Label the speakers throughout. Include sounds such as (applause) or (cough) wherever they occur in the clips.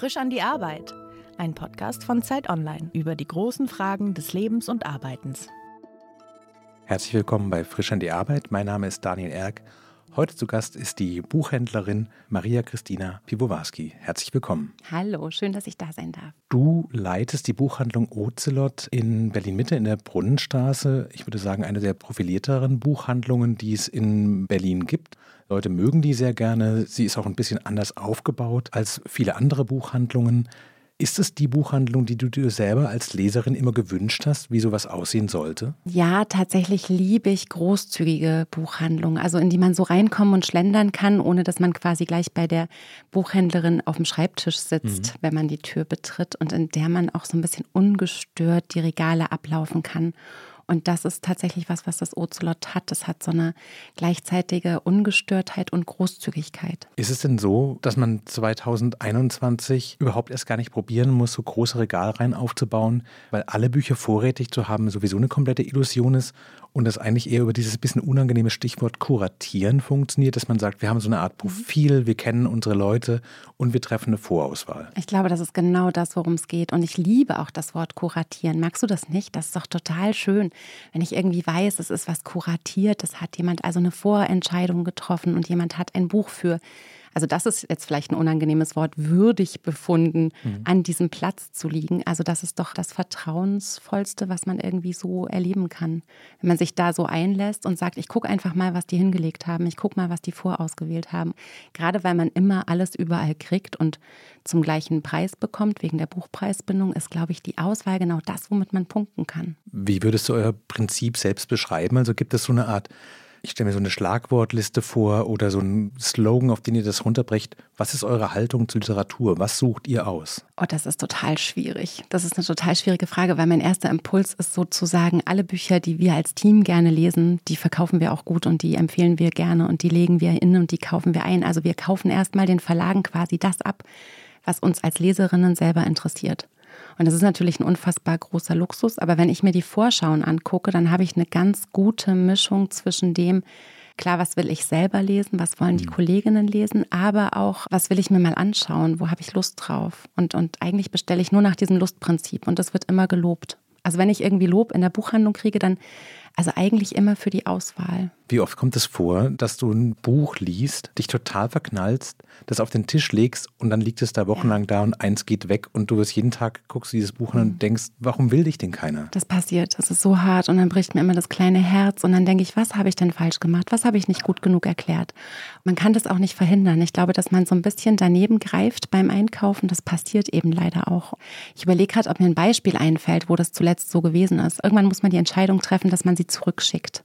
Speaker 1: Frisch an die Arbeit. Ein Podcast von Zeit Online über die großen Fragen des Lebens und Arbeitens.
Speaker 2: Herzlich willkommen bei Frisch an die Arbeit. Mein Name ist Daniel Erck. Heute zu Gast ist die Buchhändlerin Maria Christina Piwowarski. Herzlich willkommen.
Speaker 3: Hallo, schön, dass ich da sein darf.
Speaker 2: Du leitest die Buchhandlung Ocelot in Berlin-Mitte in der Brunnenstraße. Ich würde sagen, eine der profilierteren Buchhandlungen, die es in Berlin gibt. Leute mögen die sehr gerne. Sie ist auch ein bisschen anders aufgebaut als viele andere Buchhandlungen. Ist es die Buchhandlung, die du dir selber als Leserin immer gewünscht hast, wie sowas aussehen sollte?
Speaker 3: Ja, tatsächlich liebe ich großzügige Buchhandlungen, also in die man so reinkommen und schlendern kann, ohne dass man quasi gleich bei der Buchhändlerin auf dem Schreibtisch sitzt, mhm. wenn man die Tür betritt und in der man auch so ein bisschen ungestört die Regale ablaufen kann und das ist tatsächlich was, was das Ocelot hat. Das hat so eine gleichzeitige Ungestörtheit und Großzügigkeit.
Speaker 2: Ist es denn so, dass man 2021 überhaupt erst gar nicht probieren muss, so große Regalreihen aufzubauen, weil alle Bücher vorrätig zu haben sowieso eine komplette Illusion ist und das eigentlich eher über dieses bisschen unangenehme Stichwort kuratieren funktioniert, dass man sagt, wir haben so eine Art Profil, wir kennen unsere Leute und wir treffen eine Vorauswahl.
Speaker 3: Ich glaube, das ist genau das, worum es geht. Und ich liebe auch das Wort kuratieren. Magst du das nicht? Das ist doch total schön, wenn ich irgendwie weiß, es ist was kuratiert, das hat jemand also eine Vorentscheidung getroffen und jemand hat ein Buch für also das ist jetzt vielleicht ein unangenehmes Wort, würdig befunden, mhm. an diesem Platz zu liegen. Also das ist doch das Vertrauensvollste, was man irgendwie so erleben kann. Wenn man sich da so einlässt und sagt, ich gucke einfach mal, was die hingelegt haben, ich gucke mal, was die vorausgewählt haben. Gerade weil man immer alles überall kriegt und zum gleichen Preis bekommt, wegen der Buchpreisbindung, ist, glaube ich, die Auswahl genau das, womit man punkten kann.
Speaker 2: Wie würdest du euer Prinzip selbst beschreiben? Also gibt es so eine Art ich stelle mir so eine Schlagwortliste vor oder so einen Slogan, auf den ihr das runterbrecht. Was ist eure Haltung zur Literatur? Was sucht ihr aus?
Speaker 3: Oh, das ist total schwierig. Das ist eine total schwierige Frage, weil mein erster Impuls ist sozusagen, alle Bücher, die wir als Team gerne lesen, die verkaufen wir auch gut und die empfehlen wir gerne und die legen wir in und die kaufen wir ein. Also wir kaufen erstmal den Verlagen quasi das ab, was uns als Leserinnen selber interessiert. Und das ist natürlich ein unfassbar großer Luxus. Aber wenn ich mir die Vorschauen angucke, dann habe ich eine ganz gute Mischung zwischen dem, klar, was will ich selber lesen, was wollen die mhm. Kolleginnen lesen, aber auch, was will ich mir mal anschauen, wo habe ich Lust drauf. Und, und eigentlich bestelle ich nur nach diesem Lustprinzip und das wird immer gelobt. Also wenn ich irgendwie Lob in der Buchhandlung kriege, dann also eigentlich immer für die Auswahl.
Speaker 2: Wie oft kommt es vor, dass du ein Buch liest, dich total verknallst, das auf den Tisch legst und dann liegt es da wochenlang ja. da und eins geht weg und du wirst jeden Tag guckst dieses Buch mhm. und denkst, warum will dich denn keiner?
Speaker 3: Das passiert, das ist so hart und dann bricht mir immer das kleine Herz und dann denke ich, was habe ich denn falsch gemacht? Was habe ich nicht gut genug erklärt? Man kann das auch nicht verhindern. Ich glaube, dass man so ein bisschen daneben greift beim Einkaufen, das passiert eben leider auch. Ich überlege gerade, ob mir ein Beispiel einfällt, wo das zuletzt so gewesen ist. Irgendwann muss man die Entscheidung treffen, dass man sie zurückschickt,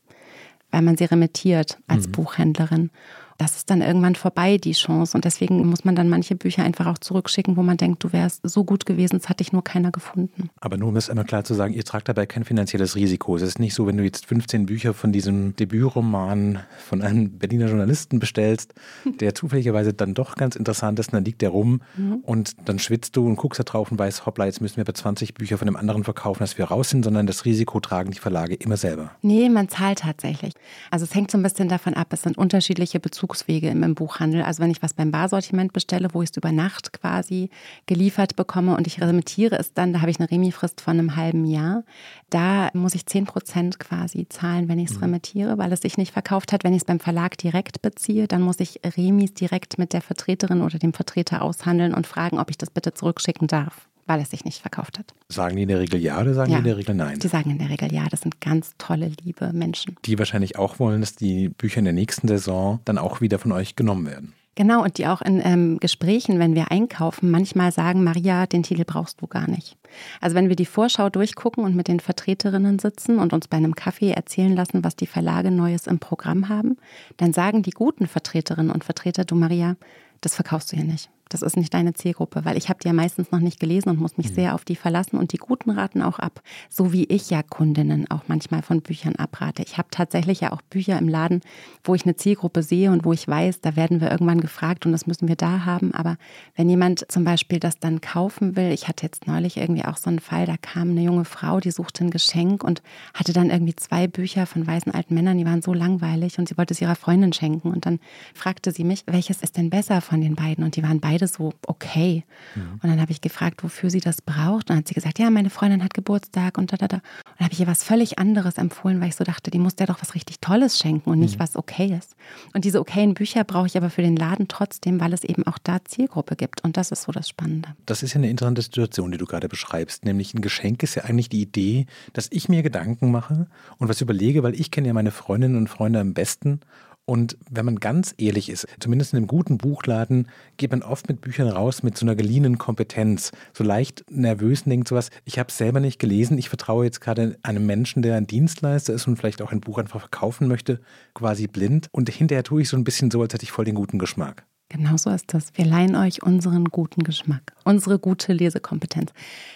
Speaker 3: weil man sie remittiert als mhm. Buchhändlerin das ist dann irgendwann vorbei, die Chance. Und deswegen muss man dann manche Bücher einfach auch zurückschicken, wo man denkt, du wärst so gut gewesen, es hat dich nur keiner gefunden.
Speaker 2: Aber nur um es immer klar zu sagen, ihr tragt dabei kein finanzielles Risiko. Es ist nicht so, wenn du jetzt 15 Bücher von diesem Debütroman von einem Berliner Journalisten bestellst, der zufälligerweise dann doch ganz interessant ist, und dann liegt der rum mhm. und dann schwitzt du und guckst da drauf und weißt, hoppla, jetzt müssen wir bei 20 Bücher von dem anderen verkaufen, dass wir raus sind, sondern das Risiko tragen die Verlage immer selber.
Speaker 3: Nee, man zahlt tatsächlich. Also es hängt so ein bisschen davon ab, es sind unterschiedliche Bezugsquellen Bezugswege im, Buchhandel. Also wenn ich was beim Barsortiment bestelle, wo ich es über Nacht quasi geliefert bekomme und ich remittiere es dann, da habe ich eine Remifrist von einem halben Jahr. Da muss ich 10 Prozent quasi zahlen, wenn ich es mhm. remittiere, weil es sich nicht verkauft hat. Wenn ich es beim Verlag direkt beziehe, dann muss ich Remis direkt mit der Vertreterin oder dem Vertreter aushandeln und fragen, ob ich das bitte zurückschicken darf weil es sich nicht verkauft hat.
Speaker 2: Sagen die in der Regel ja oder sagen ja, die in der Regel nein?
Speaker 3: Die sagen in der Regel ja. Das sind ganz tolle, liebe Menschen.
Speaker 2: Die wahrscheinlich auch wollen, dass die Bücher in der nächsten Saison dann auch wieder von euch genommen werden.
Speaker 3: Genau, und die auch in ähm, Gesprächen, wenn wir einkaufen, manchmal sagen, Maria, den Titel brauchst du gar nicht. Also wenn wir die Vorschau durchgucken und mit den Vertreterinnen sitzen und uns bei einem Kaffee erzählen lassen, was die Verlage Neues im Programm haben, dann sagen die guten Vertreterinnen und Vertreter, du Maria, das verkaufst du hier nicht das ist nicht deine Zielgruppe, weil ich habe die ja meistens noch nicht gelesen und muss mich mhm. sehr auf die verlassen und die Guten raten auch ab, so wie ich ja Kundinnen auch manchmal von Büchern abrate. Ich habe tatsächlich ja auch Bücher im Laden, wo ich eine Zielgruppe sehe und wo ich weiß, da werden wir irgendwann gefragt und das müssen wir da haben. Aber wenn jemand zum Beispiel das dann kaufen will, ich hatte jetzt neulich irgendwie auch so einen Fall, da kam eine junge Frau, die suchte ein Geschenk und hatte dann irgendwie zwei Bücher von weißen alten Männern, die waren so langweilig und sie wollte es ihrer Freundin schenken und dann fragte sie mich, welches ist denn besser von den beiden und die waren beide beide so okay. Mhm. Und dann habe ich gefragt, wofür sie das braucht. Und dann hat sie gesagt, ja, meine Freundin hat Geburtstag und da, da, da. Und dann habe ich ihr was völlig anderes empfohlen, weil ich so dachte, die muss der doch was richtig Tolles schenken und nicht mhm. was Okayes. Und diese okayen Bücher brauche ich aber für den Laden trotzdem, weil es eben auch da Zielgruppe gibt. Und das ist so das Spannende.
Speaker 2: Das ist ja eine interessante Situation, die du gerade beschreibst. Nämlich ein Geschenk ist ja eigentlich die Idee, dass ich mir Gedanken mache und was überlege, weil ich kenne ja meine Freundinnen und Freunde am besten und wenn man ganz ehrlich ist, zumindest in einem guten Buchladen, geht man oft mit Büchern raus mit so einer geliehenen Kompetenz. So leicht nervös und denkt sowas, ich habe es selber nicht gelesen, ich vertraue jetzt gerade einem Menschen, der ein Dienstleister ist und vielleicht auch ein Buch einfach verkaufen möchte, quasi blind. Und hinterher tue ich so ein bisschen so, als hätte ich voll den guten Geschmack.
Speaker 3: Genau so ist das. Wir leihen euch unseren guten Geschmack, unsere gute Lesekompetenz.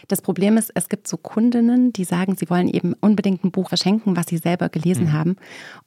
Speaker 3: Das Problem ist, es gibt so Kundinnen, die sagen, sie wollen eben unbedingt ein Buch verschenken, was sie selber gelesen mhm. haben.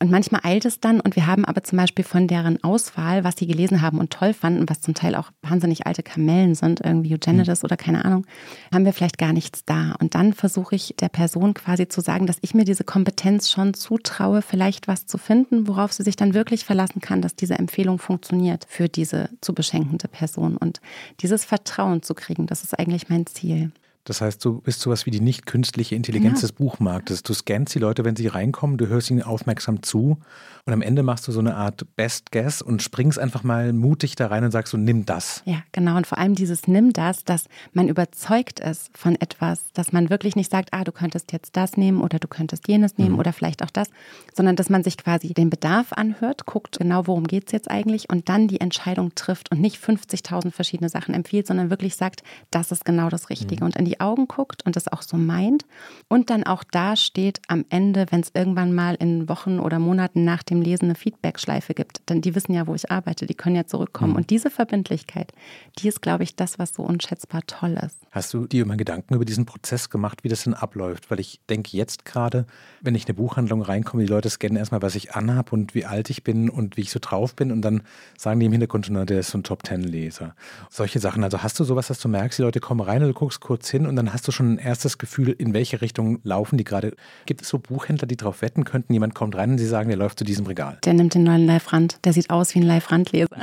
Speaker 3: Und manchmal eilt es dann und wir haben aber zum Beispiel von deren Auswahl, was sie gelesen haben und toll fanden, was zum Teil auch wahnsinnig alte Kamellen sind, irgendwie Eugenides mhm. oder keine Ahnung, haben wir vielleicht gar nichts da. Und dann versuche ich der Person quasi zu sagen, dass ich mir diese Kompetenz schon zutraue, vielleicht was zu finden, worauf sie sich dann wirklich verlassen kann, dass diese Empfehlung funktioniert für diese diese zu beschenkende Person. Und dieses Vertrauen zu kriegen, das ist eigentlich mein Ziel.
Speaker 2: Das heißt, du bist sowas wie die nicht künstliche Intelligenz ja. des Buchmarktes. Du scannst die Leute, wenn sie reinkommen, du hörst ihnen aufmerksam zu und am Ende machst du so eine Art Best Guess und springst einfach mal mutig da rein und sagst so, nimm das.
Speaker 3: Ja, genau. Und vor allem dieses nimm das, dass man überzeugt ist von etwas, dass man wirklich nicht sagt, ah, du könntest jetzt das nehmen oder du könntest jenes nehmen mhm. oder vielleicht auch das, sondern dass man sich quasi den Bedarf anhört, guckt genau, worum geht es jetzt eigentlich und dann die Entscheidung trifft und nicht 50.000 verschiedene Sachen empfiehlt, sondern wirklich sagt, das ist genau das Richtige mhm. und in die die Augen guckt und das auch so meint und dann auch da steht am Ende, wenn es irgendwann mal in Wochen oder Monaten nach dem Lesen eine Feedbackschleife gibt, denn die wissen ja, wo ich arbeite, die können ja zurückkommen. Mhm. Und diese Verbindlichkeit, die ist, glaube ich, das, was so unschätzbar toll ist.
Speaker 2: Hast du dir immer Gedanken über diesen Prozess gemacht, wie das denn abläuft? Weil ich denke jetzt gerade, wenn ich in eine Buchhandlung reinkomme, die Leute scannen erstmal, was ich anhabe und wie alt ich bin und wie ich so drauf bin und dann sagen die im Hintergrund schon, der ist so ein Top-Ten-Leser. Solche Sachen. Also hast du sowas, dass du merkst, die Leute kommen rein und du guckst kurz hin und dann hast du schon ein erstes Gefühl, in welche Richtung laufen die gerade. Gibt es so Buchhändler, die darauf wetten könnten, jemand kommt rein und sie sagen, der läuft zu diesem Regal?
Speaker 3: Der nimmt den neuen Live-Rand. Der sieht aus wie ein Live-Rand-Leser.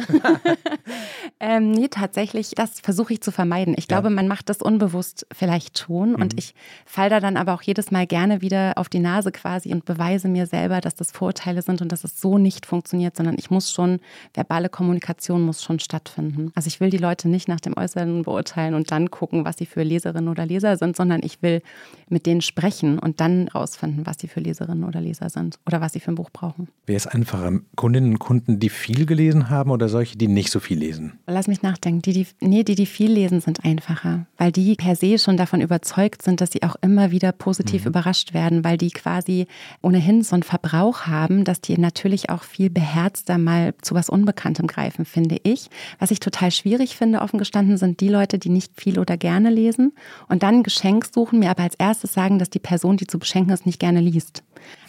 Speaker 3: (laughs) ähm, nee, tatsächlich, das versuche ich zu vermeiden. Ich glaube, ja. man macht das unbewusst vielleicht schon. Mhm. Und ich falle da dann aber auch jedes Mal gerne wieder auf die Nase quasi und beweise mir selber, dass das Vorurteile sind und dass es so nicht funktioniert, sondern ich muss schon, verbale Kommunikation muss schon stattfinden. Also ich will die Leute nicht nach dem Äußeren beurteilen und dann gucken, was sie für Leserinnen oder Leser sind, sondern ich will mit denen sprechen und dann rausfinden, was sie für Leserinnen oder Leser sind oder was sie für ein Buch brauchen.
Speaker 2: Wäre es einfacher, Kundinnen und Kunden, die viel gelesen haben oder solche, die nicht so viel lesen?
Speaker 3: Lass mich nachdenken. Die, die, nee, die, die viel lesen, sind einfacher, weil die per se schon davon überzeugt sind, dass sie auch immer wieder positiv mhm. überrascht werden, weil die quasi ohnehin so einen Verbrauch haben, dass die natürlich auch viel beherzter mal zu was Unbekanntem greifen, finde ich. Was ich total schwierig finde, offen gestanden, sind die Leute, die nicht viel oder gerne lesen und dann ein Geschenk suchen, mir aber als erstes sagen, dass die Person, die zu beschenken ist, nicht gerne liest.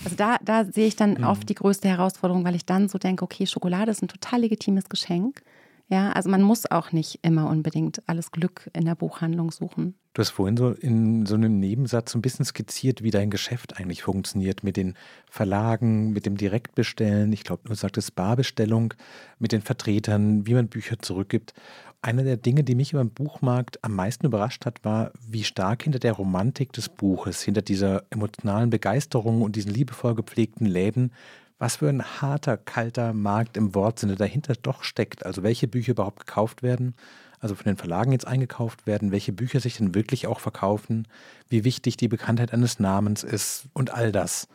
Speaker 3: Also da, da sehe ich dann mhm. oft die größte Herausforderung, weil ich dann so denke, okay, Schokolade ist ein total legitimes Geschenk. Ja, also man muss auch nicht immer unbedingt alles Glück in der Buchhandlung suchen.
Speaker 2: Du hast vorhin so in so einem Nebensatz so ein bisschen skizziert, wie dein Geschäft eigentlich funktioniert mit den Verlagen, mit dem Direktbestellen. Ich glaube, du sagtest Barbestellung, mit den Vertretern, wie man Bücher zurückgibt. Eine der Dinge, die mich beim Buchmarkt am meisten überrascht hat, war, wie stark hinter der Romantik des Buches, hinter dieser emotionalen Begeisterung und diesen liebevoll gepflegten Läden, was für ein harter, kalter Markt im Wortsinne dahinter doch steckt. Also welche Bücher überhaupt gekauft werden, also von den Verlagen jetzt eingekauft werden, welche Bücher sich denn wirklich auch verkaufen, wie wichtig die Bekanntheit eines Namens ist und all das.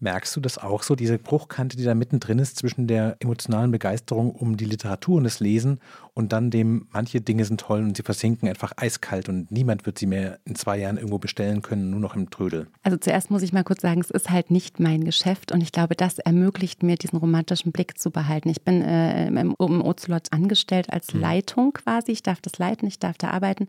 Speaker 2: Merkst du das auch so, diese Bruchkante, die da mittendrin ist zwischen der emotionalen Begeisterung um die Literatur und das Lesen und dann dem, manche Dinge sind toll und sie versinken einfach eiskalt und niemand wird sie mehr in zwei Jahren irgendwo bestellen können, nur noch im Trödel?
Speaker 3: Also zuerst muss ich mal kurz sagen, es ist halt nicht mein Geschäft und ich glaube, das ermöglicht mir, diesen romantischen Blick zu behalten. Ich bin äh, im, im Ozolot angestellt als mhm. Leitung quasi. Ich darf das leiten, ich darf da arbeiten,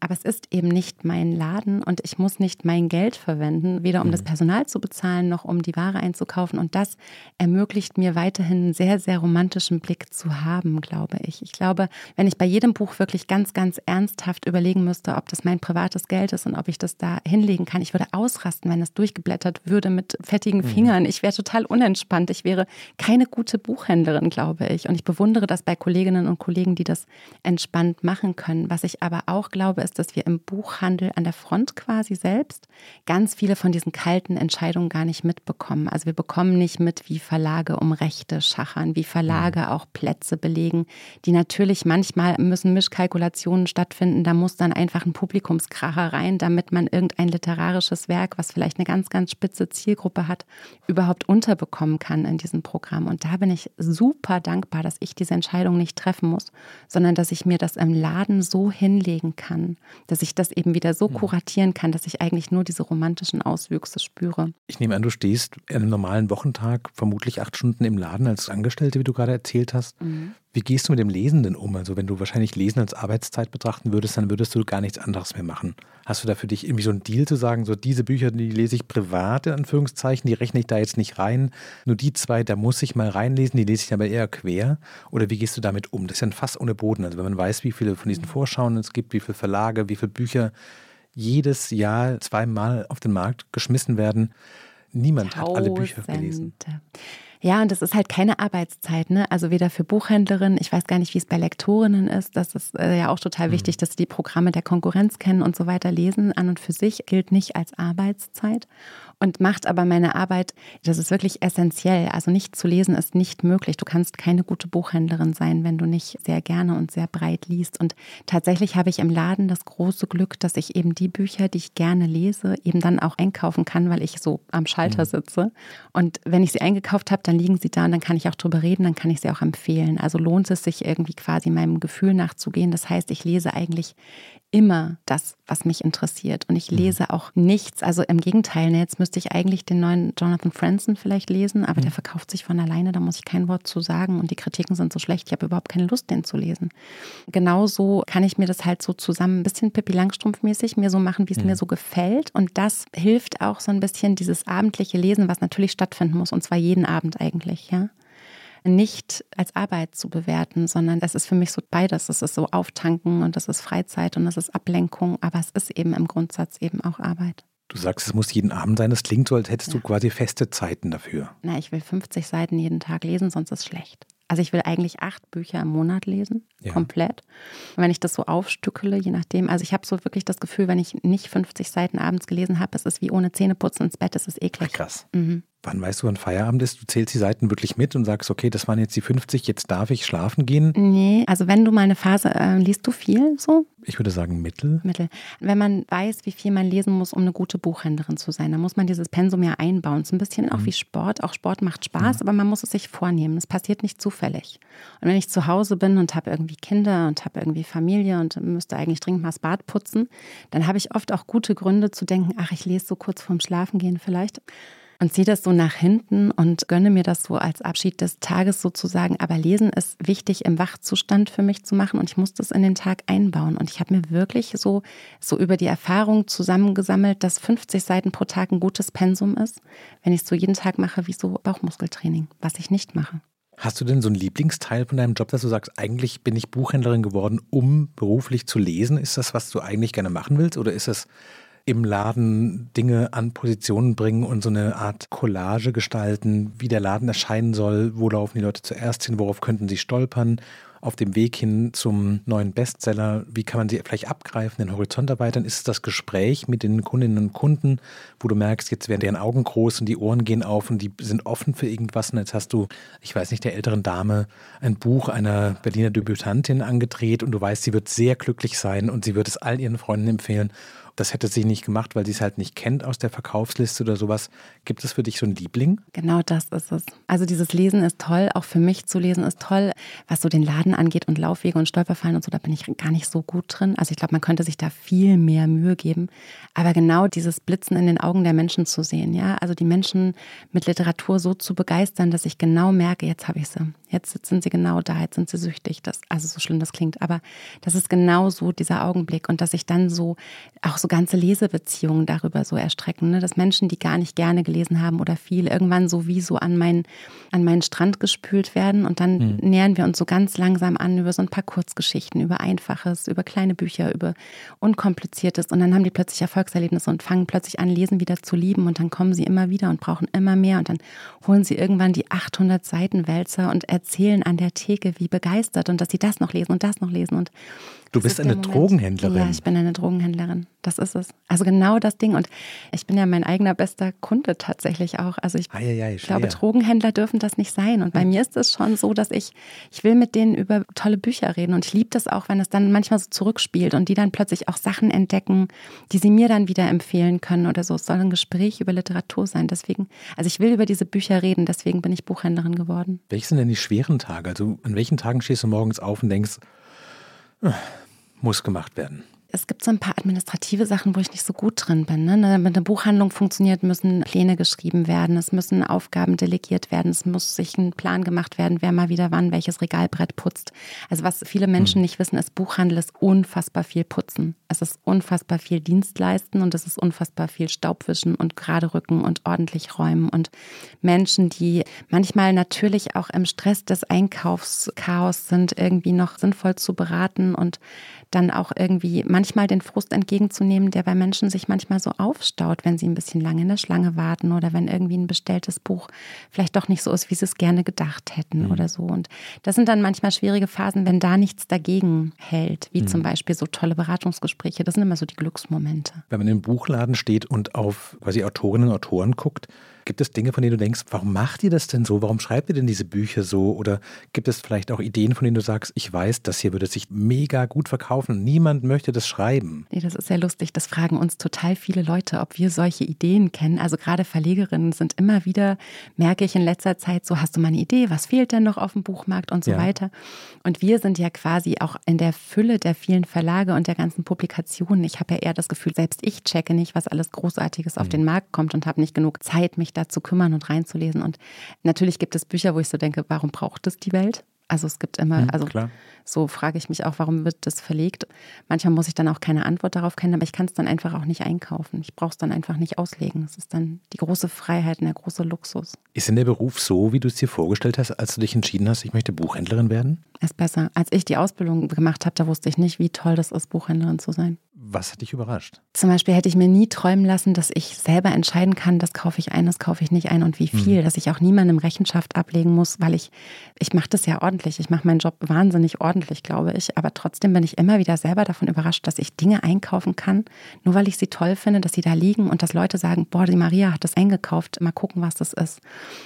Speaker 3: aber es ist eben nicht mein Laden und ich muss nicht mein Geld verwenden, weder um mhm. das Personal zu bezahlen, noch um die die Ware einzukaufen. Und das ermöglicht mir weiterhin einen sehr, sehr romantischen Blick zu haben, glaube ich. Ich glaube, wenn ich bei jedem Buch wirklich ganz, ganz ernsthaft überlegen müsste, ob das mein privates Geld ist und ob ich das da hinlegen kann, ich würde ausrasten, wenn es durchgeblättert würde mit fettigen mhm. Fingern. Ich wäre total unentspannt. Ich wäre keine gute Buchhändlerin, glaube ich. Und ich bewundere das bei Kolleginnen und Kollegen, die das entspannt machen können. Was ich aber auch glaube, ist, dass wir im Buchhandel an der Front quasi selbst ganz viele von diesen kalten Entscheidungen gar nicht mitbekommen. Also wir bekommen nicht mit, wie Verlage um Rechte schachern, wie Verlage mhm. auch Plätze belegen, die natürlich manchmal müssen Mischkalkulationen stattfinden. Da muss dann einfach ein Publikumskracher rein, damit man irgendein literarisches Werk, was vielleicht eine ganz, ganz spitze Zielgruppe hat, überhaupt unterbekommen kann in diesem Programm. Und da bin ich super dankbar, dass ich diese Entscheidung nicht treffen muss, sondern dass ich mir das im Laden so hinlegen kann, dass ich das eben wieder so kuratieren kann, dass ich eigentlich nur diese romantischen Auswüchse spüre.
Speaker 2: Ich nehme an, du stehst an einem normalen Wochentag vermutlich acht Stunden im Laden als Angestellte, wie du gerade erzählt hast. Mhm. Wie gehst du mit dem Lesenden um? Also wenn du wahrscheinlich Lesen als Arbeitszeit betrachten würdest, dann würdest du gar nichts anderes mehr machen. Hast du da für dich irgendwie so einen Deal zu sagen, so diese Bücher, die lese ich privat, in Anführungszeichen, die rechne ich da jetzt nicht rein. Nur die zwei, da muss ich mal reinlesen, die lese ich aber eher quer. Oder wie gehst du damit um? Das ist ja ein Fass ohne Boden. Also wenn man weiß, wie viele von diesen Vorschauen es gibt, wie viele Verlage, wie viele Bücher jedes Jahr zweimal auf den Markt geschmissen werden. Niemand Tausende. hat alle Bücher gelesen.
Speaker 3: Ja, und das ist halt keine Arbeitszeit, ne? Also weder für Buchhändlerinnen, ich weiß gar nicht, wie es bei Lektorinnen ist. Das ist äh, ja auch total mhm. wichtig, dass sie die Programme der Konkurrenz kennen und so weiter lesen. An und für sich gilt nicht als Arbeitszeit und macht aber meine Arbeit, das ist wirklich essentiell. Also nicht zu lesen ist nicht möglich. Du kannst keine gute Buchhändlerin sein, wenn du nicht sehr gerne und sehr breit liest. Und tatsächlich habe ich im Laden das große Glück, dass ich eben die Bücher, die ich gerne lese, eben dann auch einkaufen kann, weil ich so am Schalter mhm. sitze. Und wenn ich sie eingekauft habe, dann liegen sie da und dann kann ich auch drüber reden, dann kann ich sie auch empfehlen. Also lohnt es sich irgendwie quasi meinem Gefühl nachzugehen. Das heißt, ich lese eigentlich immer das, was mich interessiert. Und ich mhm. lese auch nichts. Also im Gegenteil, ne, jetzt müsste ich eigentlich den neuen Jonathan Franzen vielleicht lesen, aber mhm. der verkauft sich von alleine, da muss ich kein Wort zu sagen. Und die Kritiken sind so schlecht, ich habe überhaupt keine Lust, den zu lesen. Genauso kann ich mir das halt so zusammen, ein bisschen Pippi Langstrumpf-mäßig, mir so machen, wie es mhm. mir so gefällt. Und das hilft auch so ein bisschen dieses abendliche Lesen, was natürlich stattfinden muss, und zwar jeden Abend eigentlich, ja nicht als Arbeit zu bewerten, sondern das ist für mich so beides. Es ist so Auftanken und das ist Freizeit und das ist Ablenkung, aber es ist eben im Grundsatz eben auch Arbeit.
Speaker 2: Du sagst, es muss jeden Abend sein. Das klingt so, als hättest ja. du quasi feste Zeiten dafür.
Speaker 3: Na, ich will 50 Seiten jeden Tag lesen, sonst ist es schlecht. Also ich will eigentlich acht Bücher im Monat lesen, ja. komplett. Und wenn ich das so aufstückele, je nachdem, also ich habe so wirklich das Gefühl, wenn ich nicht 50 Seiten abends gelesen habe, es ist wie ohne Zähneputzen ins Bett, es ist eklig.
Speaker 2: Ach, krass. Mhm. Wann weißt du, wann Feierabend ist? Du zählst die Seiten wirklich mit und sagst, okay, das waren jetzt die 50, jetzt darf ich schlafen gehen?
Speaker 3: Nee, also wenn du mal eine Phase, äh, liest du viel so?
Speaker 2: Ich würde sagen Mittel.
Speaker 3: Mittel. Wenn man weiß, wie viel man lesen muss, um eine gute Buchhändlerin zu sein, dann muss man dieses Pensum ja einbauen. Es ist ein bisschen mhm. auch wie Sport. Auch Sport macht Spaß, mhm. aber man muss es sich vornehmen. Es passiert nicht zufällig. Und wenn ich zu Hause bin und habe irgendwie Kinder und habe irgendwie Familie und müsste eigentlich dringend mal das Bad putzen, dann habe ich oft auch gute Gründe zu denken, ach, ich lese so kurz vorm Schlafengehen vielleicht und ziehe das so nach hinten und gönne mir das so als Abschied des Tages sozusagen. Aber Lesen ist wichtig im Wachzustand für mich zu machen und ich muss das in den Tag einbauen. Und ich habe mir wirklich so, so über die Erfahrung zusammengesammelt, dass 50 Seiten pro Tag ein gutes Pensum ist, wenn ich es so jeden Tag mache wie so Bauchmuskeltraining, was ich nicht mache.
Speaker 2: Hast du denn so einen Lieblingsteil von deinem Job, dass du sagst, eigentlich bin ich Buchhändlerin geworden, um beruflich zu lesen? Ist das, was du eigentlich gerne machen willst? Oder ist das im Laden Dinge an Positionen bringen und so eine Art Collage gestalten, wie der Laden erscheinen soll, wo laufen die Leute zuerst hin, worauf könnten sie stolpern, auf dem Weg hin zum neuen Bestseller, wie kann man sie vielleicht abgreifen, den Horizont erweitern, ist es das Gespräch mit den Kundinnen und Kunden, wo du merkst, jetzt werden deren Augen groß und die Ohren gehen auf und die sind offen für irgendwas? Und jetzt hast du, ich weiß nicht, der älteren Dame ein Buch einer Berliner Debütantin angedreht und du weißt, sie wird sehr glücklich sein und sie wird es all ihren Freunden empfehlen das hätte sie nicht gemacht, weil sie es halt nicht kennt aus der Verkaufsliste oder sowas. Gibt es für dich so einen Liebling?
Speaker 3: Genau das ist es. Also dieses Lesen ist toll, auch für mich zu lesen ist toll. Was so den Laden angeht und Laufwege und Stolperfallen und so, da bin ich gar nicht so gut drin. Also ich glaube, man könnte sich da viel mehr Mühe geben. Aber genau dieses Blitzen in den Augen der Menschen zu sehen, ja, also die Menschen mit Literatur so zu begeistern, dass ich genau merke, jetzt habe ich sie. Jetzt sind sie genau da, jetzt sind sie süchtig. Das, also so schlimm das klingt, aber das ist genau so dieser Augenblick und dass sich dann so auch so ganze Lesebeziehungen darüber so erstrecken, ne? dass Menschen, die gar nicht gerne gelesen haben oder viel, irgendwann so wie so an, mein, an meinen Strand gespült werden und dann mhm. nähern wir uns so ganz langsam an über so ein paar Kurzgeschichten, über Einfaches, über kleine Bücher, über Unkompliziertes und dann haben die plötzlich Erfolgserlebnisse und fangen plötzlich an, Lesen wieder zu lieben und dann kommen sie immer wieder und brauchen immer mehr und dann holen sie irgendwann die 800 Seiten Wälzer und erzählen an der Theke, wie begeistert und dass sie das noch lesen und das noch lesen. Und
Speaker 2: Du bist eine Drogenhändlerin.
Speaker 3: Ja, ich bin eine Drogenhändlerin. Das ist es. Also genau das Ding. Und ich bin ja mein eigener bester Kunde tatsächlich auch. Also ich
Speaker 2: Eieiei,
Speaker 3: glaube, Drogenhändler dürfen das nicht sein. Und bei mir ist es schon so, dass ich, ich will mit denen über tolle Bücher reden. Und ich liebe das auch, wenn es dann manchmal so zurückspielt und die dann plötzlich auch Sachen entdecken, die sie mir dann wieder empfehlen können oder so. Es soll ein Gespräch über Literatur sein. Deswegen, also ich will über diese Bücher reden. Deswegen bin ich Buchhändlerin geworden.
Speaker 2: Welche sind denn die schweren Tage? Also an welchen Tagen stehst du morgens auf und denkst, muss gemacht werden
Speaker 3: es gibt so ein paar administrative Sachen, wo ich nicht so gut drin bin. Ne? Damit eine Buchhandlung funktioniert, müssen Pläne geschrieben werden, es müssen Aufgaben delegiert werden, es muss sich ein Plan gemacht werden, wer mal wieder wann welches Regalbrett putzt. Also was viele Menschen hm. nicht wissen, ist, Buchhandel ist unfassbar viel Putzen. Es ist unfassbar viel Dienstleisten und es ist unfassbar viel Staubwischen und gerade rücken und ordentlich räumen. Und Menschen, die manchmal natürlich auch im Stress des Einkaufschaos sind, irgendwie noch sinnvoll zu beraten und dann auch irgendwie manchmal den Frust entgegenzunehmen, der bei Menschen sich manchmal so aufstaut, wenn sie ein bisschen lange in der Schlange warten oder wenn irgendwie ein bestelltes Buch vielleicht doch nicht so ist, wie sie es gerne gedacht hätten mhm. oder so. Und das sind dann manchmal schwierige Phasen, wenn da nichts dagegen hält, wie mhm. zum Beispiel so tolle Beratungsgespräche. Das sind immer so die Glücksmomente.
Speaker 2: Wenn man im Buchladen steht und auf quasi Autorinnen und Autoren guckt, Gibt es Dinge, von denen du denkst, warum macht ihr das denn so? Warum schreibt ihr denn diese Bücher so? Oder gibt es vielleicht auch Ideen, von denen du sagst, ich weiß, das hier würde sich mega gut verkaufen. Niemand möchte das schreiben.
Speaker 3: Nee, das ist sehr lustig. Das fragen uns total viele Leute, ob wir solche Ideen kennen. Also gerade Verlegerinnen sind immer wieder, merke ich in letzter Zeit, so hast du mal eine Idee, was fehlt denn noch auf dem Buchmarkt und so ja. weiter. Und wir sind ja quasi auch in der Fülle der vielen Verlage und der ganzen Publikationen. Ich habe ja eher das Gefühl, selbst ich checke nicht, was alles Großartiges mhm. auf den Markt kommt und habe nicht genug Zeit, mich da zu kümmern und reinzulesen. Und natürlich gibt es Bücher, wo ich so denke, warum braucht es die Welt? Also es gibt immer, mhm, also klar. so frage ich mich auch, warum wird das verlegt? Manchmal muss ich dann auch keine Antwort darauf kennen, aber ich kann es dann einfach auch nicht einkaufen. Ich brauche es dann einfach nicht auslegen. Es ist dann die große Freiheit und der große Luxus.
Speaker 2: Ist denn der Beruf so, wie du es dir vorgestellt hast, als du dich entschieden hast, ich möchte Buchhändlerin werden?
Speaker 3: Ist besser. Als ich die Ausbildung gemacht habe, da wusste ich nicht, wie toll das ist, Buchhändlerin zu sein.
Speaker 2: Was hat dich überrascht?
Speaker 3: Zum Beispiel hätte ich mir nie träumen lassen, dass ich selber entscheiden kann, das kaufe ich ein, das kaufe ich nicht ein und wie viel. Mhm. Dass ich auch niemandem Rechenschaft ablegen muss, weil ich, ich mache das ja ordentlich. Ich mache meinen Job wahnsinnig ordentlich, glaube ich. Aber trotzdem bin ich immer wieder selber davon überrascht, dass ich Dinge einkaufen kann, nur weil ich sie toll finde, dass sie da liegen und dass Leute sagen, boah, die Maria hat das eingekauft, mal gucken, was das ist.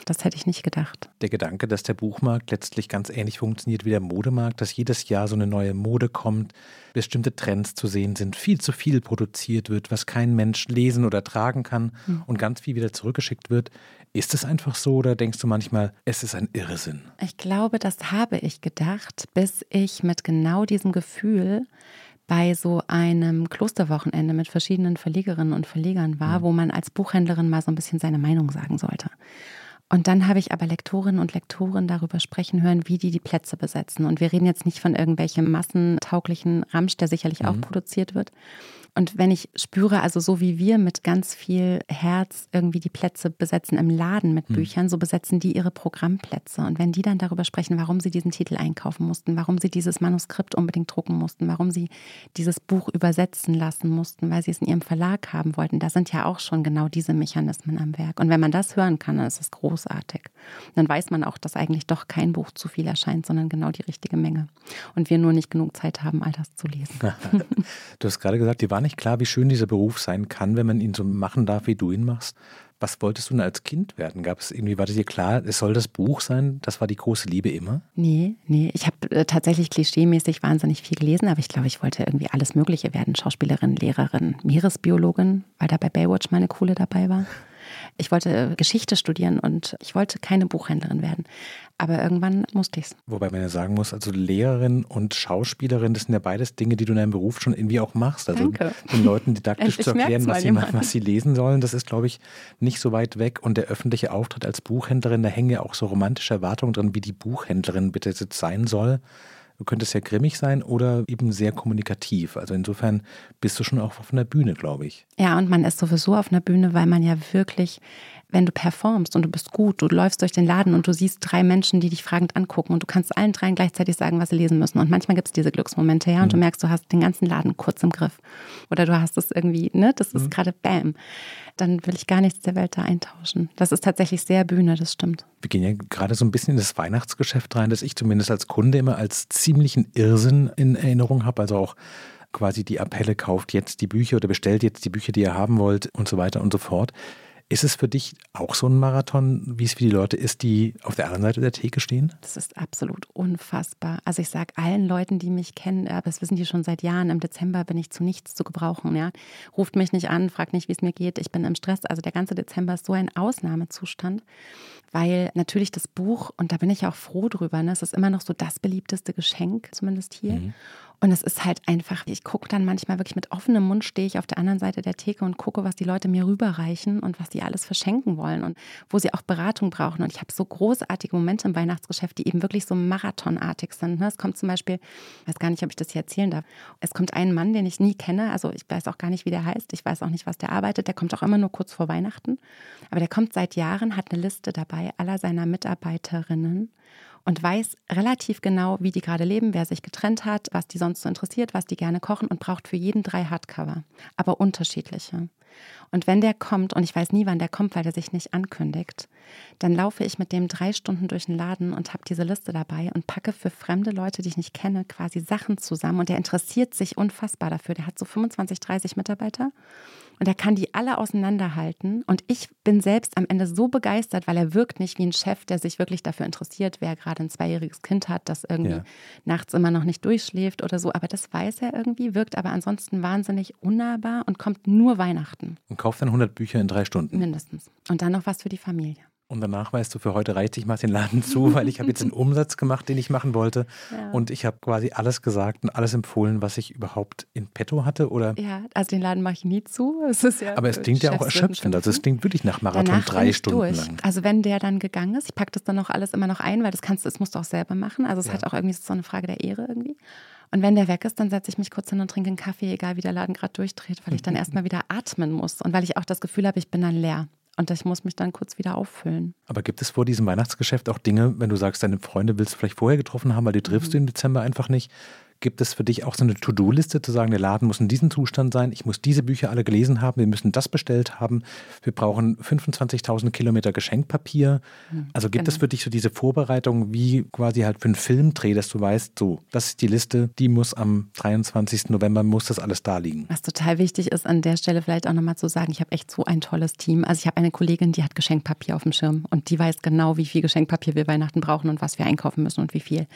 Speaker 3: Das hätte ich nicht gedacht.
Speaker 2: Der Gedanke, dass der Buchmarkt letztlich ganz ähnlich funktioniert wie der Modemarkt, dass jedes Jahr so eine neue Mode kommt, bestimmte Trends zu sehen sind, viel zu viel produziert wird, was kein Mensch lesen oder tragen kann mhm. und ganz viel wieder zurückgeschickt wird. Ist es einfach so oder denkst du manchmal, es ist ein Irrsinn?
Speaker 3: Ich glaube, das habe ich gedacht, bis ich mit genau diesem Gefühl bei so einem Klosterwochenende mit verschiedenen Verlegerinnen und Verlegern war, mhm. wo man als Buchhändlerin mal so ein bisschen seine Meinung sagen sollte. Und dann habe ich aber Lektorinnen und Lektoren darüber sprechen hören, wie die die Plätze besetzen. Und wir reden jetzt nicht von irgendwelchem massentauglichen Ramsch, der sicherlich mhm. auch produziert wird, und wenn ich spüre, also so wie wir mit ganz viel Herz irgendwie die Plätze besetzen im Laden mit hm. Büchern, so besetzen die ihre Programmplätze. Und wenn die dann darüber sprechen, warum sie diesen Titel einkaufen mussten, warum sie dieses Manuskript unbedingt drucken mussten, warum sie dieses Buch übersetzen lassen mussten, weil sie es in ihrem Verlag haben wollten, da sind ja auch schon genau diese Mechanismen am Werk. Und wenn man das hören kann, dann ist es großartig. Dann weiß man auch, dass eigentlich doch kein Buch zu viel erscheint, sondern genau die richtige Menge. Und wir nur nicht genug Zeit haben, all das zu lesen. (laughs)
Speaker 2: du hast gerade gesagt, die waren nicht klar, wie schön dieser Beruf sein kann, wenn man ihn so machen darf, wie du ihn machst. Was wolltest du denn als Kind werden? Gab es irgendwie, war das dir klar, es soll das Buch sein? Das war die große Liebe immer?
Speaker 3: Nee, nee. Ich habe äh, tatsächlich klischeemäßig wahnsinnig viel gelesen, aber ich glaube, ich wollte irgendwie alles Mögliche werden. Schauspielerin, Lehrerin, Meeresbiologin, weil da bei Baywatch meine Coole dabei war. Ich wollte äh, Geschichte studieren und ich wollte keine Buchhändlerin werden. Aber irgendwann musste ich es.
Speaker 2: Wobei man ja sagen muss, also Lehrerin und Schauspielerin, das sind ja beides Dinge, die du in deinem Beruf schon irgendwie auch machst. Also
Speaker 3: Danke.
Speaker 2: den Leuten didaktisch (laughs) zu erklären, was sie, was sie lesen sollen, das ist, glaube ich, nicht so weit weg. Und der öffentliche Auftritt als Buchhändlerin, da hängen ja auch so romantische Erwartungen drin, wie die Buchhändlerin bitte jetzt sein soll. Du könntest ja grimmig sein oder eben sehr kommunikativ. Also insofern bist du schon auch auf einer Bühne, glaube ich.
Speaker 3: Ja, und man ist sowieso auf einer Bühne, weil man ja wirklich wenn du performst und du bist gut, du läufst durch den Laden und du siehst drei Menschen, die dich fragend angucken und du kannst allen dreien gleichzeitig sagen, was sie lesen müssen. Und manchmal gibt es diese Glücksmomente, ja, und mhm. du merkst, du hast den ganzen Laden kurz im Griff. Oder du hast es irgendwie, ne, das ist mhm. gerade Bam. Dann will ich gar nichts der Welt da eintauschen. Das ist tatsächlich sehr Bühne, das stimmt.
Speaker 2: Wir gehen ja gerade so ein bisschen in das Weihnachtsgeschäft rein, das ich zumindest als Kunde immer als ziemlichen Irrsinn in Erinnerung habe. Also auch quasi die Appelle kauft jetzt die Bücher oder bestellt jetzt die Bücher, die ihr haben wollt und so weiter und so fort. Ist es für dich auch so ein Marathon, wie es für die Leute ist, die auf der anderen Seite der Theke stehen?
Speaker 3: Das ist absolut unfassbar. Also ich sage allen Leuten, die mich kennen, aber das wissen die schon seit Jahren, im Dezember bin ich zu nichts zu gebrauchen. Ja? Ruft mich nicht an, fragt nicht, wie es mir geht. Ich bin im Stress. Also der ganze Dezember ist so ein Ausnahmezustand, weil natürlich das Buch, und da bin ich auch froh drüber, ne, es ist immer noch so das beliebteste Geschenk, zumindest hier. Mhm. Und es ist halt einfach, ich gucke dann manchmal wirklich mit offenem Mund, stehe ich auf der anderen Seite der Theke und gucke, was die Leute mir rüberreichen und was die alles verschenken wollen und wo sie auch Beratung brauchen. Und ich habe so großartige Momente im Weihnachtsgeschäft, die eben wirklich so marathonartig sind. Ne? Es kommt zum Beispiel, ich weiß gar nicht, ob ich das hier erzählen darf, es kommt ein Mann, den ich nie kenne, also ich weiß auch gar nicht, wie der heißt, ich weiß auch nicht, was der arbeitet, der kommt auch immer nur kurz vor Weihnachten. Aber der kommt seit Jahren, hat eine Liste dabei aller seiner Mitarbeiterinnen und weiß relativ genau, wie die gerade leben, wer sich getrennt hat, was die sonst so interessiert, was die gerne kochen und braucht für jeden drei Hardcover, aber unterschiedliche. Und wenn der kommt, und ich weiß nie, wann der kommt, weil der sich nicht ankündigt, dann laufe ich mit dem drei Stunden durch den Laden und habe diese Liste dabei und packe für fremde Leute, die ich nicht kenne, quasi Sachen zusammen. Und der interessiert sich unfassbar dafür. Der hat so 25, 30 Mitarbeiter und er kann die alle auseinanderhalten. Und ich bin selbst am Ende so begeistert, weil er wirkt nicht wie ein Chef, der sich wirklich dafür interessiert, wer gerade ein zweijähriges Kind hat, das irgendwie ja. nachts immer noch nicht durchschläft oder so. Aber das weiß er irgendwie, wirkt aber ansonsten wahnsinnig unnahbar und kommt nur Weihnachten.
Speaker 2: Und kauft dann 100 Bücher in drei Stunden.
Speaker 3: Mindestens. Und dann noch was für die Familie.
Speaker 2: Und danach weißt du, für heute reicht ich mal den Laden zu, weil ich habe jetzt einen (laughs) Umsatz gemacht, den ich machen wollte. Ja. Und ich habe quasi alles gesagt und alles empfohlen, was ich überhaupt in petto hatte, oder?
Speaker 3: Ja, also den Laden mache ich nie zu. Es ist ja
Speaker 2: Aber es klingt ja auch erschöpfend. Also es klingt wirklich nach Marathon danach drei Stunden durch. lang.
Speaker 3: Also wenn der dann gegangen ist, ich packe das dann noch alles immer noch ein, weil das kannst das musst du auch selber machen. Also es ja. hat auch irgendwie so eine Frage der Ehre irgendwie. Und wenn der weg ist, dann setze ich mich kurz hin und trinke einen Kaffee, egal wie der Laden gerade durchdreht, weil ich dann (laughs) erstmal wieder atmen muss und weil ich auch das Gefühl habe, ich bin dann leer. Und ich muss mich dann kurz wieder auffüllen.
Speaker 2: Aber gibt es vor diesem Weihnachtsgeschäft auch Dinge, wenn du sagst, deine Freunde willst du vielleicht vorher getroffen haben, weil die triffst mhm. du im Dezember einfach nicht? Gibt es für dich auch so eine To-Do-Liste, zu sagen, der Laden muss in diesem Zustand sein, ich muss diese Bücher alle gelesen haben, wir müssen das bestellt haben, wir brauchen 25.000 Kilometer Geschenkpapier. Hm, also gibt genau. es für dich so diese Vorbereitung wie quasi halt für einen Filmdreh, dass du weißt, so, das ist die Liste, die muss am 23. November, muss das alles da liegen.
Speaker 3: Was total wichtig ist, an der Stelle vielleicht auch nochmal zu sagen, ich habe echt so ein tolles Team. Also ich habe eine Kollegin, die hat Geschenkpapier auf dem Schirm und die weiß genau, wie viel Geschenkpapier wir Weihnachten brauchen und was wir einkaufen müssen und wie viel.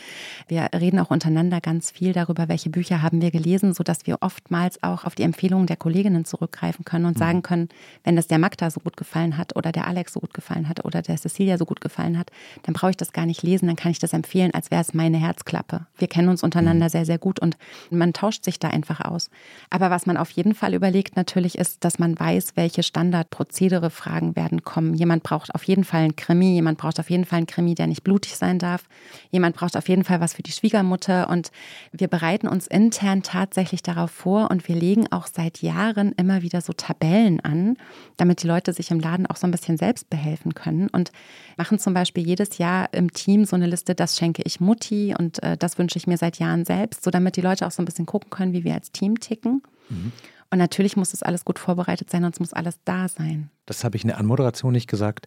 Speaker 3: Wir reden auch untereinander ganz viel darüber, welche Bücher haben wir gelesen, sodass wir oftmals auch auf die Empfehlungen der Kolleginnen zurückgreifen können und mhm. sagen können, wenn das der Magda so gut gefallen hat oder der Alex so gut gefallen hat oder der Cecilia so gut gefallen hat, dann brauche ich das gar nicht lesen, dann kann ich das empfehlen, als wäre es meine Herzklappe. Wir kennen uns untereinander mhm. sehr, sehr gut und man tauscht sich da einfach aus. Aber was man auf jeden Fall überlegt natürlich ist, dass man weiß, welche Standardprozedere-Fragen werden kommen. Jemand braucht auf jeden Fall einen Krimi, jemand braucht auf jeden Fall einen Krimi, der nicht blutig sein darf. Jemand braucht auf jeden Fall was für die Schwiegermutter und wir bereiten bereiten uns intern tatsächlich darauf vor und wir legen auch seit Jahren immer wieder so Tabellen an, damit die Leute sich im Laden auch so ein bisschen selbst behelfen können und machen zum Beispiel jedes Jahr im Team so eine Liste, das schenke ich Mutti und äh, das wünsche ich mir seit Jahren selbst, so damit die Leute auch so ein bisschen gucken können, wie wir als Team ticken. Mhm. Und natürlich muss das alles gut vorbereitet sein und es muss alles da sein.
Speaker 2: Das habe ich in der Anmoderation nicht gesagt.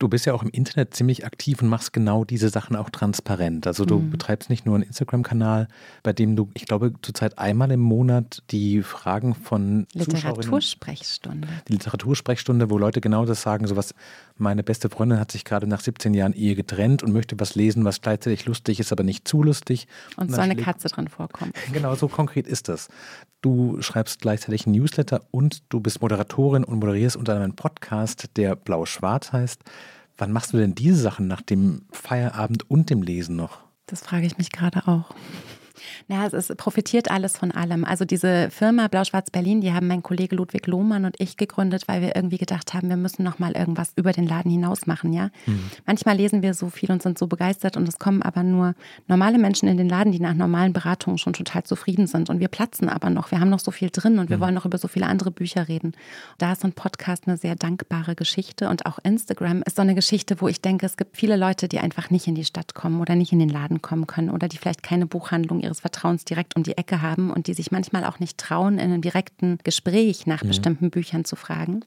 Speaker 2: Du bist ja auch im Internet ziemlich aktiv und machst genau diese Sachen auch transparent. Also du mhm. betreibst nicht nur einen Instagram-Kanal, bei dem du, ich glaube, zurzeit einmal im Monat die Fragen von
Speaker 3: Literatursprechstunde.
Speaker 2: Die Literatursprechstunde, wo Leute genau das sagen, so was, meine beste Freundin hat sich gerade nach 17 Jahren Ehe getrennt und möchte was lesen, was gleichzeitig lustig ist, aber nicht zu lustig.
Speaker 3: Und, und soll eine Katze dran vorkommen. (laughs)
Speaker 2: Genau, so konkret ist das. Du schreibst gleichzeitig einen Newsletter und du bist Moderatorin und moderierst unter einem Podcast, der Blau-Schwarz heißt. Wann machst du denn diese Sachen nach dem Feierabend und dem Lesen noch?
Speaker 3: Das frage ich mich gerade auch. Ja, es ist, profitiert alles von allem. Also diese Firma Blau-Schwarz-Berlin, die haben mein Kollege Ludwig Lohmann und ich gegründet, weil wir irgendwie gedacht haben, wir müssen noch mal irgendwas über den Laden hinaus machen, ja. Mhm. Manchmal lesen wir so viel und sind so begeistert und es kommen aber nur normale Menschen in den Laden, die nach normalen Beratungen schon total zufrieden sind und wir platzen aber noch. Wir haben noch so viel drin und wir mhm. wollen noch über so viele andere Bücher reden. Da ist so ein Podcast eine sehr dankbare Geschichte und auch Instagram ist so eine Geschichte, wo ich denke, es gibt viele Leute, die einfach nicht in die Stadt kommen oder nicht in den Laden kommen können oder die vielleicht keine Buchhandlung ihres Vertrauens direkt um die Ecke haben und die sich manchmal auch nicht trauen, in einem direkten Gespräch nach mhm. bestimmten Büchern zu fragen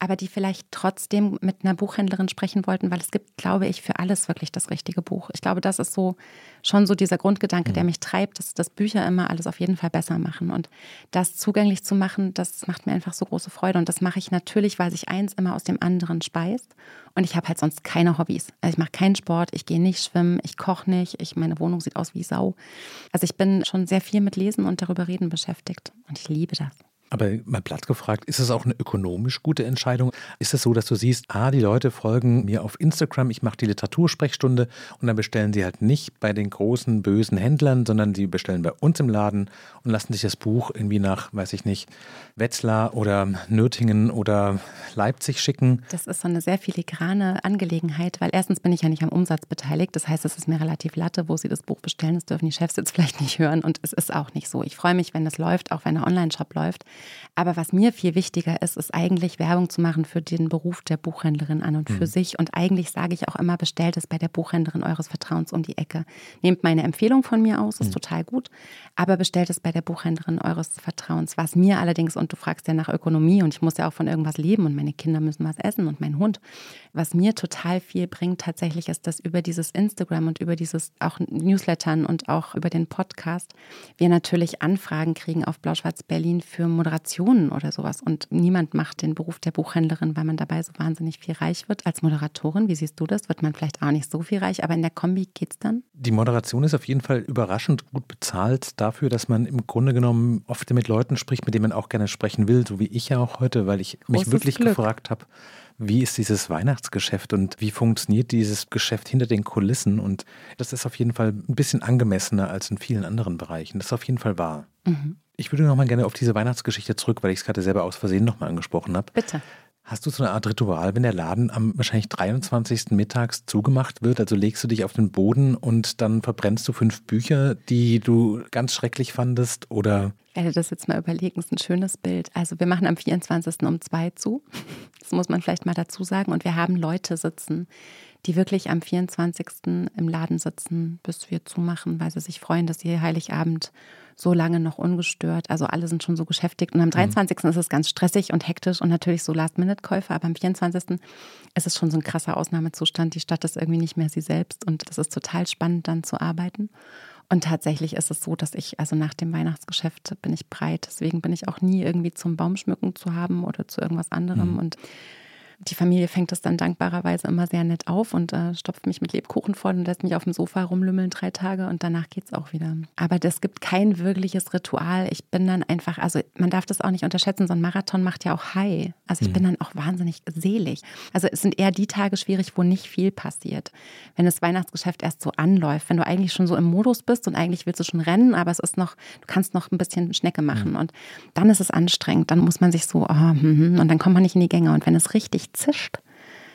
Speaker 3: aber die vielleicht trotzdem mit einer Buchhändlerin sprechen wollten, weil es gibt, glaube ich, für alles wirklich das richtige Buch. Ich glaube, das ist so schon so dieser Grundgedanke, der mhm. mich treibt, dass, dass Bücher immer alles auf jeden Fall besser machen. Und das zugänglich zu machen, das macht mir einfach so große Freude. Und das mache ich natürlich, weil sich eins immer aus dem anderen speist. Und ich habe halt sonst keine Hobbys. Also ich mache keinen Sport, ich gehe nicht schwimmen, ich koche nicht, ich, meine Wohnung sieht aus wie Sau. Also ich bin schon sehr viel mit Lesen und darüber reden beschäftigt. Und ich liebe das.
Speaker 2: Aber mal platt gefragt, ist es auch eine ökonomisch gute Entscheidung? Ist es so, dass du siehst, ah, die Leute folgen mir auf Instagram, ich mache die Literatursprechstunde und dann bestellen sie halt nicht bei den großen bösen Händlern, sondern sie bestellen bei uns im Laden und lassen sich das Buch irgendwie nach, weiß ich nicht, Wetzlar oder Nürtingen oder Leipzig schicken.
Speaker 3: Das ist so eine sehr filigrane Angelegenheit, weil erstens bin ich ja nicht am Umsatz beteiligt. Das heißt, es ist mir relativ latte, wo sie das Buch bestellen. Das dürfen die Chefs jetzt vielleicht nicht hören und es ist auch nicht so. Ich freue mich, wenn das läuft, auch wenn der Online-Shop läuft. Aber was mir viel wichtiger ist, ist eigentlich Werbung zu machen für den Beruf der Buchhändlerin an und für mhm. sich. Und eigentlich sage ich auch immer, bestellt es bei der Buchhändlerin eures Vertrauens um die Ecke. Nehmt meine Empfehlung von mir aus, ist mhm. total gut, aber bestellt es bei der Buchhändlerin eures Vertrauens. Was mir allerdings, und du fragst ja nach Ökonomie und ich muss ja auch von irgendwas leben und meine Kinder müssen was essen und mein Hund. Was mir total viel bringt tatsächlich ist, dass über dieses Instagram und über dieses auch Newslettern und auch über den Podcast wir natürlich Anfragen kriegen auf Blau-Schwarz Berlin für Moderation Moderationen oder sowas. Und niemand macht den Beruf der Buchhändlerin, weil man dabei so wahnsinnig viel reich wird. Als Moderatorin, wie siehst du das? Wird man vielleicht auch nicht so viel reich, aber in der Kombi geht es dann?
Speaker 2: Die Moderation ist auf jeden Fall überraschend gut bezahlt dafür, dass man im Grunde genommen oft mit Leuten spricht, mit denen man auch gerne sprechen will, so wie ich ja auch heute, weil ich Großes mich wirklich Glück. gefragt habe, wie ist dieses Weihnachtsgeschäft und wie funktioniert dieses Geschäft hinter den Kulissen? Und das ist auf jeden Fall ein bisschen angemessener als in vielen anderen Bereichen. Das ist auf jeden Fall wahr. Mhm. Ich würde noch mal gerne auf diese Weihnachtsgeschichte zurück, weil ich es gerade selber aus Versehen noch mal angesprochen habe.
Speaker 3: Bitte.
Speaker 2: Hast du so eine Art Ritual, wenn der Laden am wahrscheinlich 23. mittags zugemacht wird? Also legst du dich auf den Boden und dann verbrennst du fünf Bücher, die du ganz schrecklich fandest? Oder?
Speaker 3: Ich werde das jetzt mal überlegen, das ist ein schönes Bild. Also wir machen am 24. um zwei zu. (laughs) Das muss man vielleicht mal dazu sagen. Und wir haben Leute sitzen, die wirklich am 24. im Laden sitzen, bis wir zumachen, weil sie sich freuen, dass sie Heiligabend so lange noch ungestört. Also alle sind schon so beschäftigt. Und am 23. Mhm. ist es ganz stressig und hektisch und natürlich so Last-Minute-Käufe. Aber am 24. ist es schon so ein krasser Ausnahmezustand. Die Stadt ist irgendwie nicht mehr sie selbst. Und das ist total spannend, dann zu arbeiten. Und tatsächlich ist es so, dass ich, also nach dem Weihnachtsgeschäft bin ich breit. Deswegen bin ich auch nie irgendwie zum Baumschmücken zu haben oder zu irgendwas anderem. Mhm. Und die Familie fängt das dann dankbarerweise immer sehr nett auf und äh, stopft mich mit Lebkuchen voll und lässt mich auf dem Sofa rumlümmeln drei Tage und danach geht es auch wieder. Aber das gibt kein wirkliches Ritual. Ich bin dann einfach, also man darf das auch nicht unterschätzen, so ein Marathon macht ja auch high. Also ich mhm. bin dann auch wahnsinnig selig. Also es sind eher die Tage schwierig, wo nicht viel passiert. Wenn das Weihnachtsgeschäft erst so anläuft, wenn du eigentlich schon so im Modus bist und eigentlich willst du schon rennen, aber es ist noch, du kannst noch ein bisschen Schnecke machen mhm. und dann ist es anstrengend. Dann muss man sich so, oh, hm, und dann kommt man nicht in die Gänge. Und wenn es richtig zischt,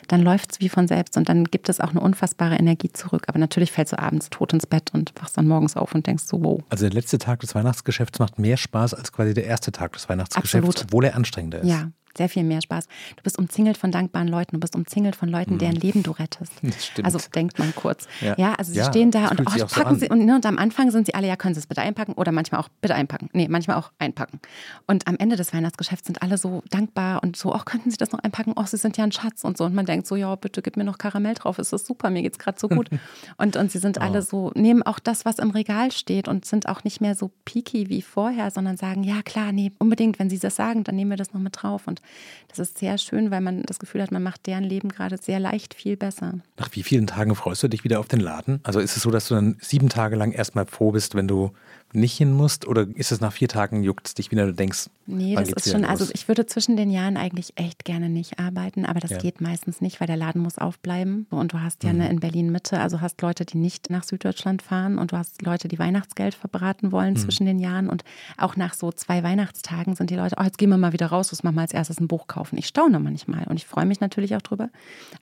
Speaker 3: dann läuft es wie von selbst und dann gibt es auch eine unfassbare Energie zurück. Aber natürlich fällst du abends tot ins Bett und wachst dann morgens auf und denkst so, wow.
Speaker 2: Also der letzte Tag des Weihnachtsgeschäfts macht mehr Spaß als quasi der erste Tag des Weihnachtsgeschäfts, Absolut. obwohl er anstrengender ist.
Speaker 3: Ja, sehr viel mehr Spaß. Du bist umzingelt von dankbaren Leuten, du bist umzingelt von Leuten, deren mhm. Leben du rettest. (laughs) Das stimmt. Also denkt man kurz. Ja, ja also sie ja, stehen da und oh, packen so sie und, ne, und am Anfang sind sie alle, ja, können sie es bitte einpacken oder manchmal auch bitte einpacken. Nee, manchmal auch einpacken. Und am Ende des Weihnachtsgeschäfts sind alle so dankbar und so, ach, könnten sie das noch einpacken? Oh, sie sind ja ein Schatz und so. Und man denkt so, ja, bitte gib mir noch Karamell drauf, ist das super, mir geht es gerade so gut. (laughs) und, und sie sind oh. alle so, nehmen auch das, was im Regal steht und sind auch nicht mehr so picky wie vorher, sondern sagen, ja, klar, nee, unbedingt, wenn sie das sagen, dann nehmen wir das noch mit drauf. Und das ist sehr schön, weil man das Gefühl hat, man macht deren Leben gerade sehr leicht viel besser.
Speaker 2: Nach wie vielen Tagen freust du dich wieder auf den Laden? Also ist es so, dass du dann sieben Tage lang erstmal froh bist, wenn du nicht hin musst? Oder ist es nach vier Tagen juckt es dich wieder, du denkst,
Speaker 3: Nee, das ist schon, los? also ich würde zwischen den Jahren eigentlich echt gerne nicht arbeiten, aber das ja. geht meistens nicht, weil der Laden muss aufbleiben. Und du hast ja mhm. eine in Berlin Mitte, also hast Leute, die nicht nach Süddeutschland fahren und du hast Leute, die Weihnachtsgeld verbraten wollen mhm. zwischen den Jahren. Und auch nach so zwei Weihnachtstagen sind die Leute, oh, jetzt gehen wir mal wieder raus, was machen wir als erstes ein Buch kaufen. Ich staune manchmal und ich freue mich natürlich auch drüber.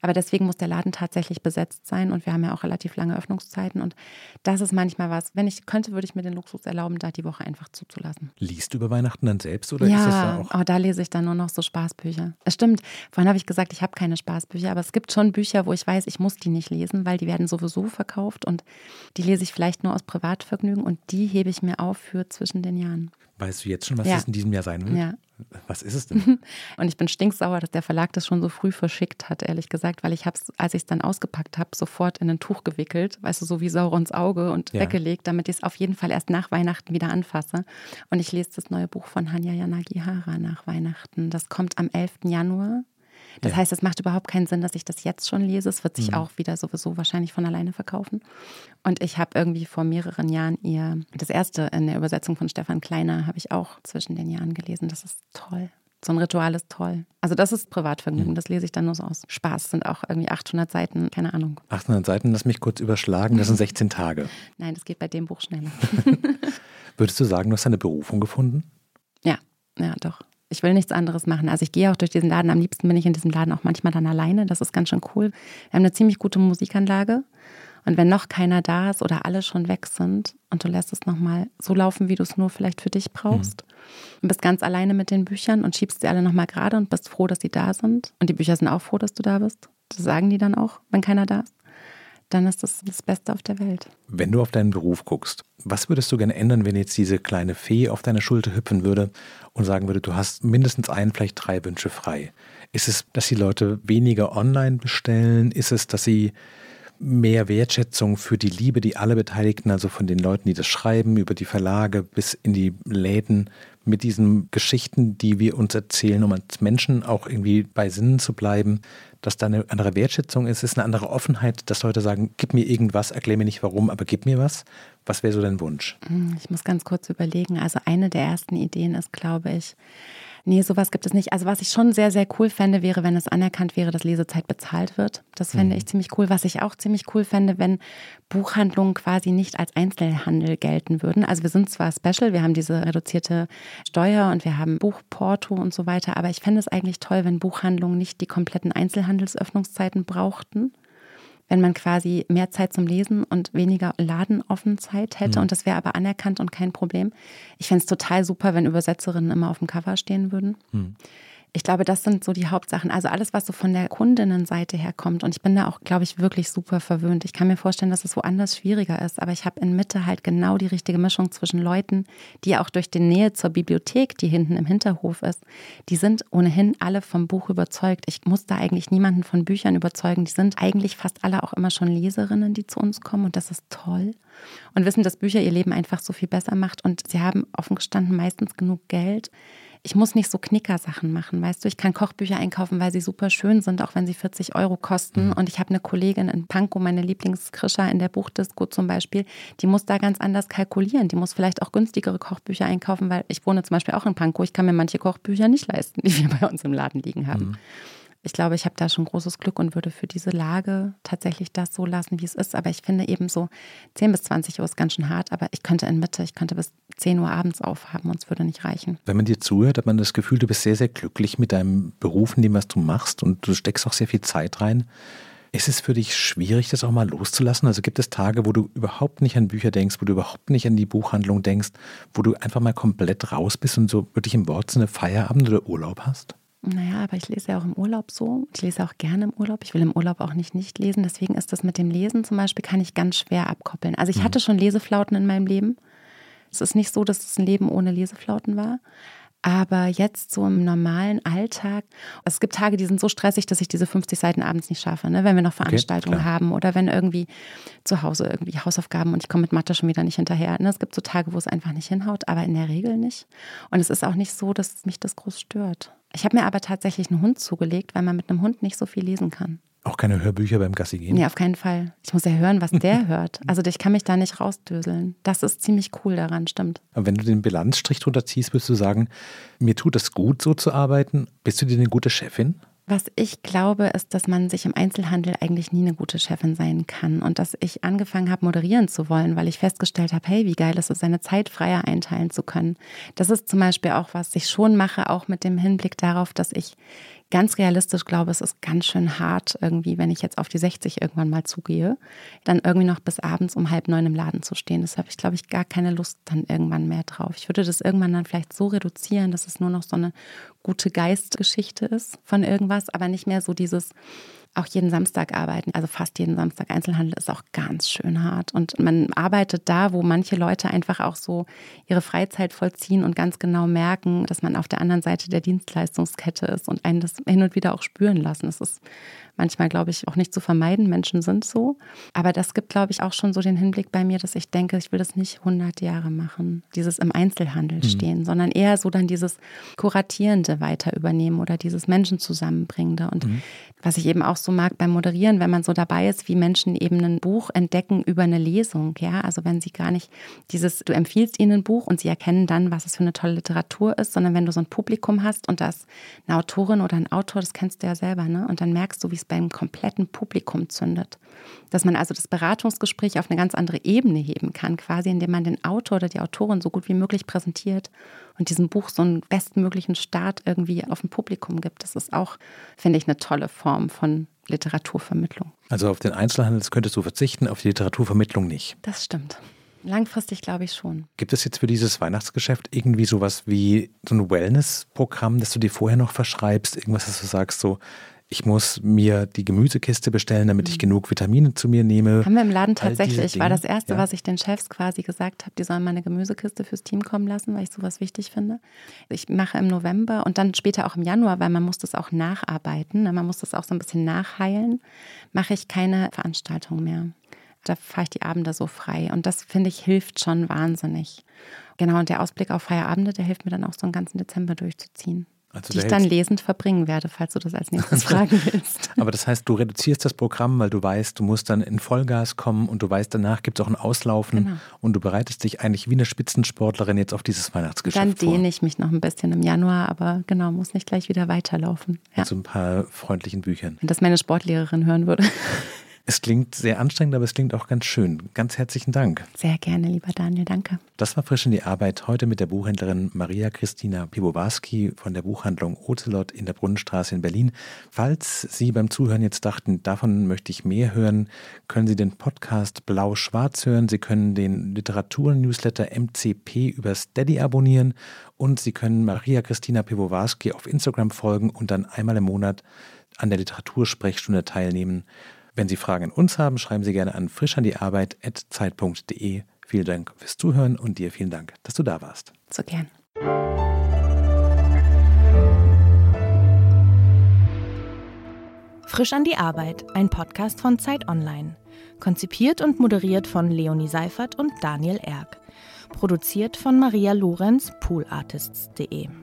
Speaker 3: Aber deswegen muss der Laden tatsächlich besetzt sein und wir haben ja auch relativ lange Öffnungszeiten. Und das ist manchmal was, wenn ich könnte, würde ich mir den Luxus erlauben, da die Woche einfach zuzulassen.
Speaker 2: Liest du über Weihnachten dann selbst? oder
Speaker 3: ja,
Speaker 2: ist das
Speaker 3: da auch? Oh, da lese ich dann nur noch so Spaßbücher. Es stimmt. Vorhin habe ich gesagt, ich habe keine Spaßbücher, aber es gibt schon Bücher, wo ich weiß, ich muss die nicht lesen, weil die werden sowieso verkauft und die lese ich vielleicht nur aus Privatvergnügen und die hebe ich mir auf für zwischen den Jahren.
Speaker 2: Weißt du jetzt schon, was ja. das in diesem Jahr sein wird?
Speaker 3: Ja.
Speaker 2: Was ist es denn? (laughs)
Speaker 3: Und ich bin stinksauer, dass der Verlag das schon so früh verschickt hat, ehrlich gesagt, weil ich habe es, als ich es dann ausgepackt habe, sofort in ein Tuch gewickelt, weißt du, so wie Saurons Auge und ja. weggelegt, damit ich es auf jeden Fall erst nach Weihnachten wieder anfasse. Und ich lese das neue Buch von Hanya Yanagihara nach Weihnachten. Das kommt am 11. Januar. Das ja. heißt, es macht überhaupt keinen Sinn, dass ich das jetzt schon lese. Es wird sich mhm. auch wieder sowieso wahrscheinlich von alleine verkaufen. Und ich habe irgendwie vor mehreren Jahren ihr, das erste in der Übersetzung von Stefan Kleiner, habe ich auch zwischen den Jahren gelesen. Das ist toll. So ein Ritual ist toll. Also das ist Privatvergnügen, mhm. das lese ich dann nur so aus Spaß. Sind auch irgendwie 800 Seiten, keine Ahnung.
Speaker 2: 800 Seiten, lass mich kurz überschlagen, das sind (laughs) 16 Tage.
Speaker 3: Nein, das geht bei dem Buch schneller. (laughs)
Speaker 2: Würdest du sagen, du hast eine Berufung gefunden?
Speaker 3: Ja, ja, doch. Ich will nichts anderes machen. Also ich gehe auch durch diesen Laden. Am liebsten bin ich in diesem Laden auch manchmal dann alleine. Das ist ganz schön cool. Wir haben eine ziemlich gute Musikanlage. Und wenn noch keiner da ist oder alle schon weg sind und du lässt es nochmal so laufen, wie du es nur vielleicht für dich brauchst, mhm. und bist ganz alleine mit den Büchern und schiebst sie alle nochmal gerade und bist froh, dass sie da sind. Und die Bücher sind auch froh, dass du da bist. Das sagen die dann auch, wenn keiner da ist dann ist das das Beste auf der Welt.
Speaker 2: Wenn du auf deinen Beruf guckst, was würdest du gerne ändern, wenn jetzt diese kleine Fee auf deine Schulter hüpfen würde und sagen würde, du hast mindestens ein, vielleicht drei Wünsche frei? Ist es, dass die Leute weniger online bestellen? Ist es, dass sie mehr Wertschätzung für die Liebe, die alle Beteiligten, also von den Leuten, die das schreiben, über die Verlage bis in die Läden, mit diesen Geschichten, die wir uns erzählen, um als Menschen auch irgendwie bei Sinnen zu bleiben, dass da eine andere Wertschätzung ist, ist eine andere Offenheit, dass Leute sagen, gib mir irgendwas, erklär mir nicht warum, aber gib mir was. Was wäre so dein Wunsch?
Speaker 3: Hm, ich muss ganz kurz überlegen. Also eine der ersten Ideen ist, glaube ich, Nee, sowas gibt es nicht. Also was ich schon sehr, sehr cool fände, wäre, wenn es anerkannt wäre, dass Lesezeit bezahlt wird. Das fände mhm. ich ziemlich cool. Was ich auch ziemlich cool fände, wenn Buchhandlungen quasi nicht als Einzelhandel gelten würden. Also wir sind zwar special, wir haben diese reduzierte Steuer und wir haben Buchporto und so weiter, aber ich fände es eigentlich toll, wenn Buchhandlungen nicht die kompletten Einzelhandelsöffnungszeiten brauchten wenn man quasi mehr Zeit zum Lesen und weniger Ladenoffenzeit hätte. Mhm. Und das wäre aber anerkannt und kein Problem. Ich fände es total super, wenn Übersetzerinnen immer auf dem Cover stehen würden. Mhm ich glaube, das sind so die Hauptsachen. Also alles, was so von der Kundinnenseite her kommt. Und ich bin da auch, glaube ich, wirklich super verwöhnt. Ich kann mir vorstellen, dass es woanders schwieriger ist. Aber ich habe in Mitte halt genau die richtige Mischung zwischen Leuten, die auch durch die Nähe zur Bibliothek, die hinten im Hinterhof ist, die sind ohnehin alle vom Buch überzeugt. Ich muss da eigentlich niemanden von Büchern überzeugen. Die sind eigentlich fast alle auch immer schon Leserinnen, die zu uns kommen. Und das ist toll. Und wissen, dass Bücher ihr Leben einfach so viel besser macht. Und sie haben offen gestanden meistens genug Geld ich muss nicht so Knickersachen machen, weißt du. Ich kann Kochbücher einkaufen, weil sie super schön sind, auch wenn sie 40 Euro kosten. Mhm. Und ich habe eine Kollegin in Pankow, meine Lieblingskrischer in der Buchdisco zum Beispiel, die muss da ganz anders kalkulieren. Die muss vielleicht auch günstigere Kochbücher einkaufen, weil ich wohne zum Beispiel auch in Pankow. Ich kann mir manche Kochbücher nicht leisten, (laughs) die wir bei uns im Laden liegen haben. Mhm ich glaube, ich habe da schon großes Glück und würde für diese Lage tatsächlich das so lassen, wie es ist. Aber ich finde eben so 10 bis 20 Uhr ist ganz schön hart, aber ich könnte in Mitte, ich könnte bis 10 Uhr abends aufhaben und es würde nicht reichen.
Speaker 2: Wenn man dir zuhört, hat man das Gefühl, du bist sehr, sehr glücklich mit deinem Beruf, in dem, was du machst und du steckst auch sehr viel Zeit rein. Ist es für dich schwierig, das auch mal loszulassen? Also gibt es Tage, wo du überhaupt nicht an Bücher denkst, wo du überhaupt nicht an die Buchhandlung denkst, wo du einfach mal komplett raus bist und so wirklich im Wortsinne Feierabend oder Urlaub hast?
Speaker 3: Naja, aber ich lese ja auch im Urlaub so. Ich lese auch gerne im Urlaub. Ich will im Urlaub auch nicht nicht lesen. Deswegen ist das mit dem Lesen zum Beispiel, kann ich ganz schwer abkoppeln. Also ich mhm. hatte schon Leseflauten in meinem Leben. Es ist nicht so, dass es ein Leben ohne Leseflauten war. Aber jetzt so im normalen Alltag, es gibt Tage, die sind so stressig, dass ich diese 50 Seiten abends nicht schaffe, ne? wenn wir noch Veranstaltungen okay, haben oder wenn irgendwie zu Hause irgendwie Hausaufgaben und ich komme mit Mathe schon wieder nicht hinterher. Ne? Es gibt so Tage, wo es einfach nicht hinhaut, aber in der Regel nicht. Und es ist auch nicht so, dass mich das groß stört. Ich habe mir aber tatsächlich einen Hund zugelegt, weil man mit einem Hund nicht so viel lesen kann.
Speaker 2: Auch keine Hörbücher beim Gassi gehen?
Speaker 3: Nee, auf keinen Fall. Ich muss ja hören, was der (laughs) hört. Also ich kann mich da nicht rausdöseln. Das ist ziemlich cool daran, stimmt.
Speaker 2: Aber wenn du den Bilanzstrich drunter ziehst, würdest du sagen, mir tut es gut, so zu arbeiten. Bist du dir eine gute Chefin?
Speaker 3: Was ich glaube, ist, dass man sich im Einzelhandel eigentlich nie eine gute Chefin sein kann und dass ich angefangen habe, moderieren zu wollen, weil ich festgestellt habe, hey, wie geil ist es, seine Zeit freier einteilen zu können. Das ist zum Beispiel auch, was ich schon mache, auch mit dem Hinblick darauf, dass ich ganz realistisch glaube, es ist ganz schön hart, irgendwie, wenn ich jetzt auf die 60 irgendwann mal zugehe, dann irgendwie noch bis abends um halb neun im Laden zu stehen. Das habe ich, glaube ich, gar keine Lust dann irgendwann mehr drauf. Ich würde das irgendwann dann vielleicht so reduzieren, dass es nur noch so eine gute Geistgeschichte ist von irgendwas, aber nicht mehr so dieses auch jeden Samstag arbeiten, also fast jeden Samstag Einzelhandel ist auch ganz schön hart. Und man arbeitet da, wo manche Leute einfach auch so ihre Freizeit vollziehen und ganz genau merken, dass man auf der anderen Seite der Dienstleistungskette ist und einen das hin und wieder auch spüren lassen. Es ist manchmal, glaube ich, auch nicht zu vermeiden. Menschen sind so. Aber das gibt, glaube ich, auch schon so den Hinblick bei mir, dass ich denke, ich will das nicht 100 Jahre machen, dieses im Einzelhandel mhm. stehen, sondern eher so dann dieses Kuratierende weiter übernehmen oder dieses Menschen zusammenbringende. Und mhm. was ich eben auch so mag beim Moderieren, wenn man so dabei ist, wie Menschen eben ein Buch entdecken über eine Lesung. Ja, also wenn sie gar nicht dieses, du empfiehlst ihnen ein Buch und sie erkennen dann, was es für eine tolle Literatur ist, sondern wenn du so ein Publikum hast und da ist eine Autorin oder ein Autor, das kennst du ja selber, ne? Und dann merkst du, wie es beim kompletten Publikum zündet. Dass man also das Beratungsgespräch auf eine ganz andere Ebene heben kann, quasi indem man den Autor oder die Autorin so gut wie möglich präsentiert und diesem Buch so einen bestmöglichen Start irgendwie auf ein Publikum gibt. Das ist auch, finde ich, eine tolle Form von Literaturvermittlung.
Speaker 2: Also auf den Einzelhandel könntest du verzichten, auf die Literaturvermittlung nicht.
Speaker 3: Das stimmt. Langfristig glaube ich schon.
Speaker 2: Gibt es jetzt für dieses Weihnachtsgeschäft irgendwie sowas wie so ein Wellness-Programm, das du dir vorher noch verschreibst? Irgendwas, dass du sagst, so, ich muss mir die Gemüsekiste bestellen, damit ich mhm. genug Vitamine zu mir nehme.
Speaker 3: Haben wir im Laden tatsächlich. War das Erste, ja. was ich den Chefs quasi gesagt habe, die sollen meine Gemüsekiste fürs Team kommen lassen, weil ich sowas wichtig finde. Ich mache im November und dann später auch im Januar, weil man muss das auch nacharbeiten, ne? man muss das auch so ein bisschen nachheilen, mache ich keine Veranstaltung mehr. Da fahre ich die Abende so frei. Und das, finde ich, hilft schon wahnsinnig. Genau, und der Ausblick auf freie Abende, der hilft mir dann auch so einen ganzen Dezember durchzuziehen. Also die ich dann lesend verbringen werde, falls du das als nächstes (laughs) fragen willst.
Speaker 2: Aber das heißt, du reduzierst das Programm, weil du weißt, du musst dann in Vollgas kommen und du weißt, danach gibt es auch ein Auslaufen genau. und du bereitest dich eigentlich wie eine Spitzensportlerin jetzt auf dieses Weihnachtsgeschäft
Speaker 3: Dann dehne vor. ich mich noch ein bisschen im Januar, aber genau, muss nicht gleich wieder weiterlaufen.
Speaker 2: Ja. Mit so ein paar freundlichen Büchern.
Speaker 3: Wenn das meine Sportlehrerin hören würde. (laughs)
Speaker 2: Es klingt sehr anstrengend, aber es klingt auch ganz schön. Ganz herzlichen Dank.
Speaker 3: Sehr gerne, lieber Daniel, danke.
Speaker 2: Das war frisch in die Arbeit heute mit der Buchhändlerin Maria Christina Piwowarski von der Buchhandlung Ocelot in der Brunnenstraße in Berlin. Falls Sie beim Zuhören jetzt dachten, davon möchte ich mehr hören, können Sie den Podcast Blau-Schwarz hören. Sie können den Literatur-Newsletter MCP über Steady abonnieren und Sie können Maria Christina Piwowarski auf Instagram folgen und dann einmal im Monat an der Literatursprechstunde teilnehmen. Wenn Sie Fragen an uns haben, schreiben Sie gerne an frischandiarbeit.zeit.de. Vielen Dank fürs Zuhören und dir vielen Dank, dass du da warst.
Speaker 3: So gern.
Speaker 1: Frisch an die Arbeit, ein Podcast von Zeit Online. Konzipiert und moderiert von Leonie Seifert und Daniel Erck. Produziert von Maria Lorenz, poolartists.de.